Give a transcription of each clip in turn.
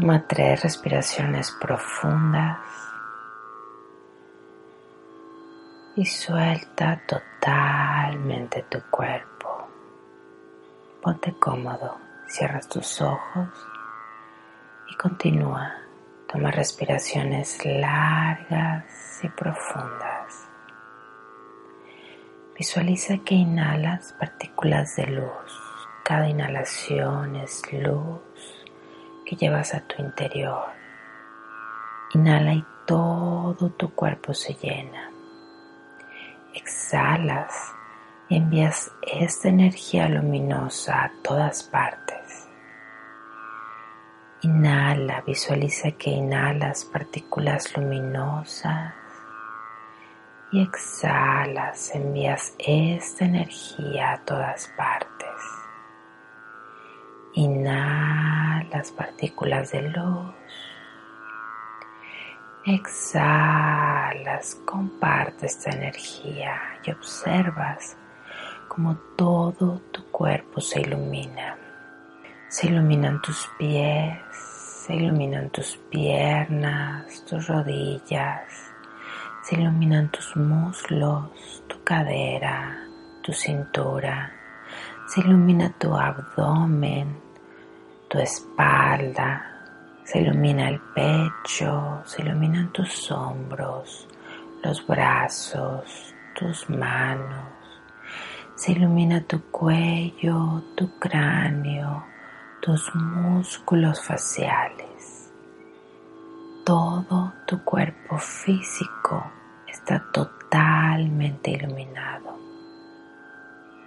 Toma tres respiraciones profundas y suelta totalmente tu cuerpo. Ponte cómodo, cierras tus ojos y continúa. Toma respiraciones largas y profundas. Visualiza que inhalas partículas de luz. Cada inhalación es luz que llevas a tu interior. Inhala y todo tu cuerpo se llena. Exhalas y envías esta energía luminosa a todas partes. Inhala, visualiza que inhalas partículas luminosas y exhalas, envías esta energía a todas partes. Partículas de luz. Exhalas, comparte esta energía y observas cómo todo tu cuerpo se ilumina. Se iluminan tus pies, se iluminan tus piernas, tus rodillas, se iluminan tus muslos, tu cadera, tu cintura, se ilumina tu abdomen, tu espalda, se ilumina el pecho, se iluminan tus hombros, los brazos, tus manos, se ilumina tu cuello, tu cráneo, tus músculos faciales. Todo tu cuerpo físico está totalmente iluminado.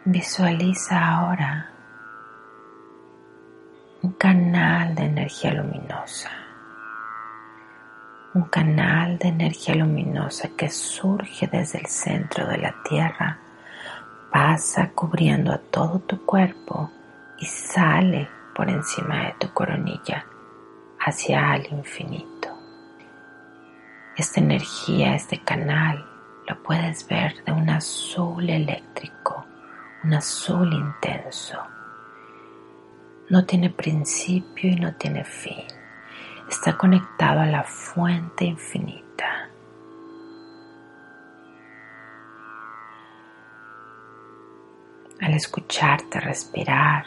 Visualiza ahora un canal de energía luminosa. Un canal de energía luminosa que surge desde el centro de la Tierra, pasa cubriendo a todo tu cuerpo y sale por encima de tu coronilla hacia el infinito. Esta energía, este canal, lo puedes ver de un azul eléctrico, un azul intenso. No tiene principio y no tiene fin. Está conectado a la fuente infinita. Al escucharte respirar,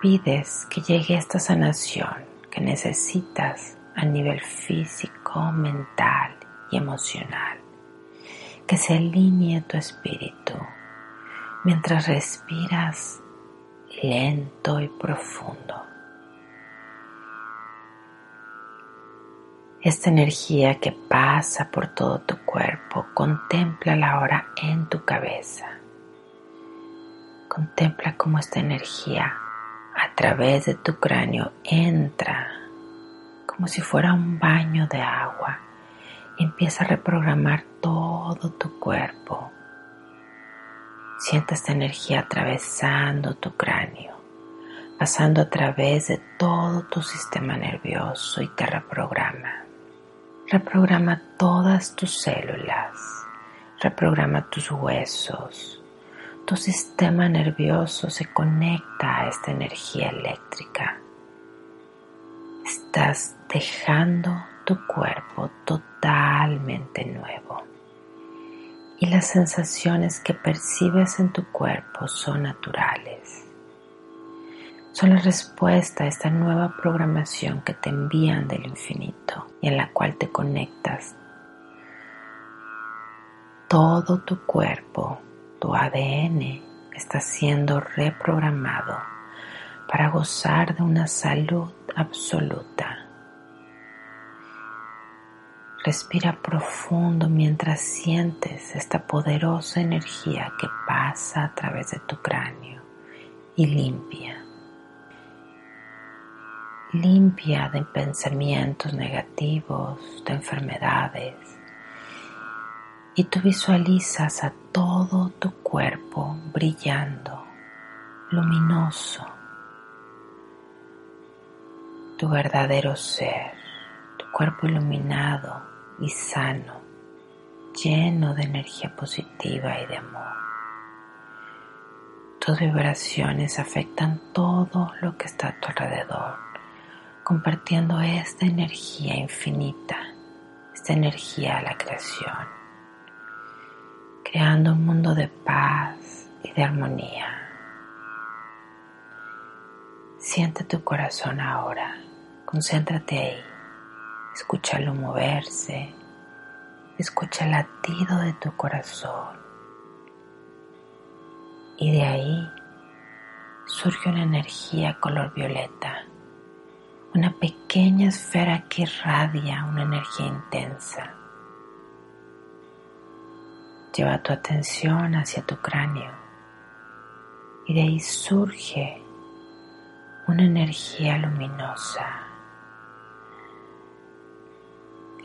pides que llegue esta sanación que necesitas a nivel físico, mental y emocional. Que se alinee tu espíritu mientras respiras lento y profundo. Esta energía que pasa por todo tu cuerpo, contempla la ahora en tu cabeza. Contempla cómo esta energía a través de tu cráneo entra como si fuera un baño de agua y empieza a reprogramar todo tu cuerpo. Siente esta energía atravesando tu cráneo, pasando a través de todo tu sistema nervioso y te reprograma. Reprograma todas tus células, reprograma tus huesos, tu sistema nervioso se conecta a esta energía eléctrica. Estás dejando tu cuerpo totalmente nuevo. Y las sensaciones que percibes en tu cuerpo son naturales. Son la respuesta a esta nueva programación que te envían del infinito y en la cual te conectas. Todo tu cuerpo tu ADN está siendo reprogramado para gozar de una salud absoluta. Respira profundo mientras sientes esta poderosa energía que pasa a través de tu cráneo y limpia. Limpia de pensamientos negativos, de enfermedades, y tú visualizas a todo tu cuerpo brillando, luminoso, tu verdadero ser, tu cuerpo iluminado y sano, lleno de energía positiva y de amor. Tus vibraciones afectan todo lo que está a tu alrededor, compartiendo esta energía infinita, esta energía a la creación, creando un mundo de paz y de armonía. Siente tu corazón ahora, concéntrate ahí, escúchalo moverse, escucha el latido de tu corazón y de ahí surge una energía color violeta, una pequeña esfera que irradia una energía intensa. Lleva tu atención hacia tu cráneo y de ahí surge una energía luminosa.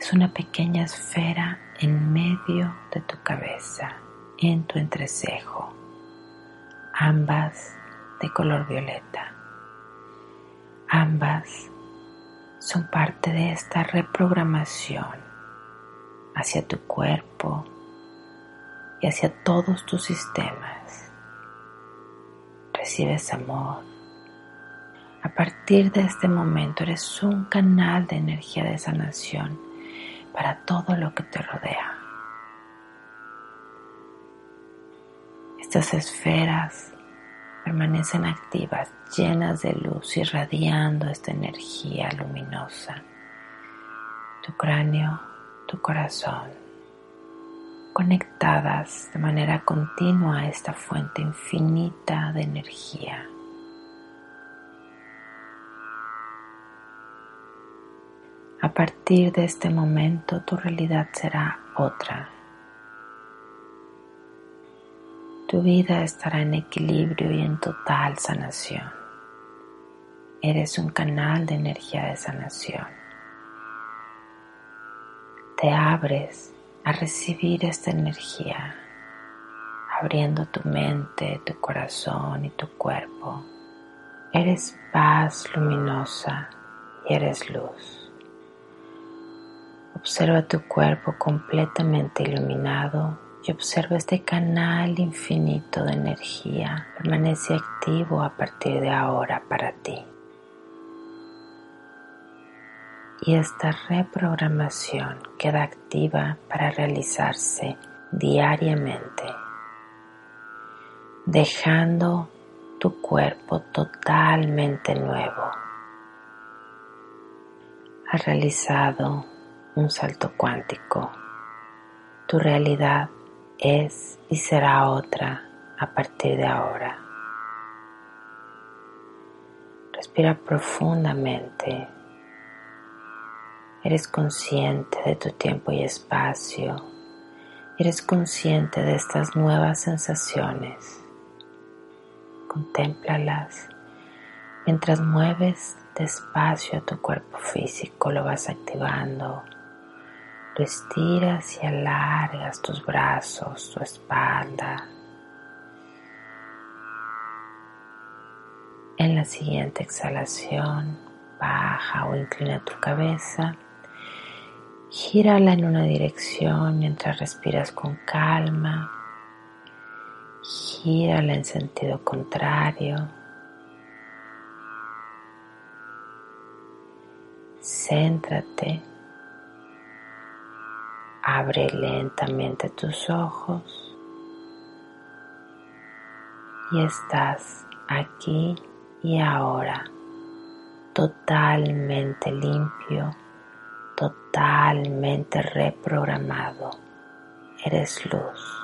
Es una pequeña esfera en medio de tu cabeza, en tu entrecejo, ambas de color violeta. Ambas son parte de esta reprogramación hacia tu cuerpo y hacia todos tus sistemas. Recibes amor, a partir de este momento eres un canal de energía de sanación para todo lo que te rodea. Estas esferas permanecen activas, llenas de luz, irradiando esta energía luminosa. Tu cráneo, tu corazón, conectadas de manera continua a esta fuente infinita de energía. A partir de este momento tu realidad será otra. Tu vida estará en equilibrio y en total sanación. Eres un canal de energía de sanación. Te abres a recibir esta energía, abriendo tu mente, tu corazón y tu cuerpo. Eres paz luminosa y eres luz. Observa tu cuerpo completamente iluminado y observa este canal infinito de energía. Permanece activo a partir de ahora para ti. Y esta reprogramación queda activa para realizarse diariamente, dejando tu cuerpo totalmente nuevo. Has realizado un salto cuántico. Tu realidad es y será otra a partir de ahora. Respira profundamente. Eres consciente de tu tiempo y espacio. Eres consciente de estas nuevas sensaciones. Contémplalas mientras mueves despacio a tu cuerpo físico, lo vas activando estiras y alargas tus brazos, tu espalda. En la siguiente exhalación, baja o inclina tu cabeza. Gírala en una dirección mientras respiras con calma. Gírala en sentido contrario. Céntrate Abre lentamente tus ojos y estás aquí y ahora totalmente limpio, totalmente reprogramado. Eres luz.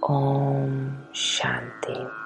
Om Shanti.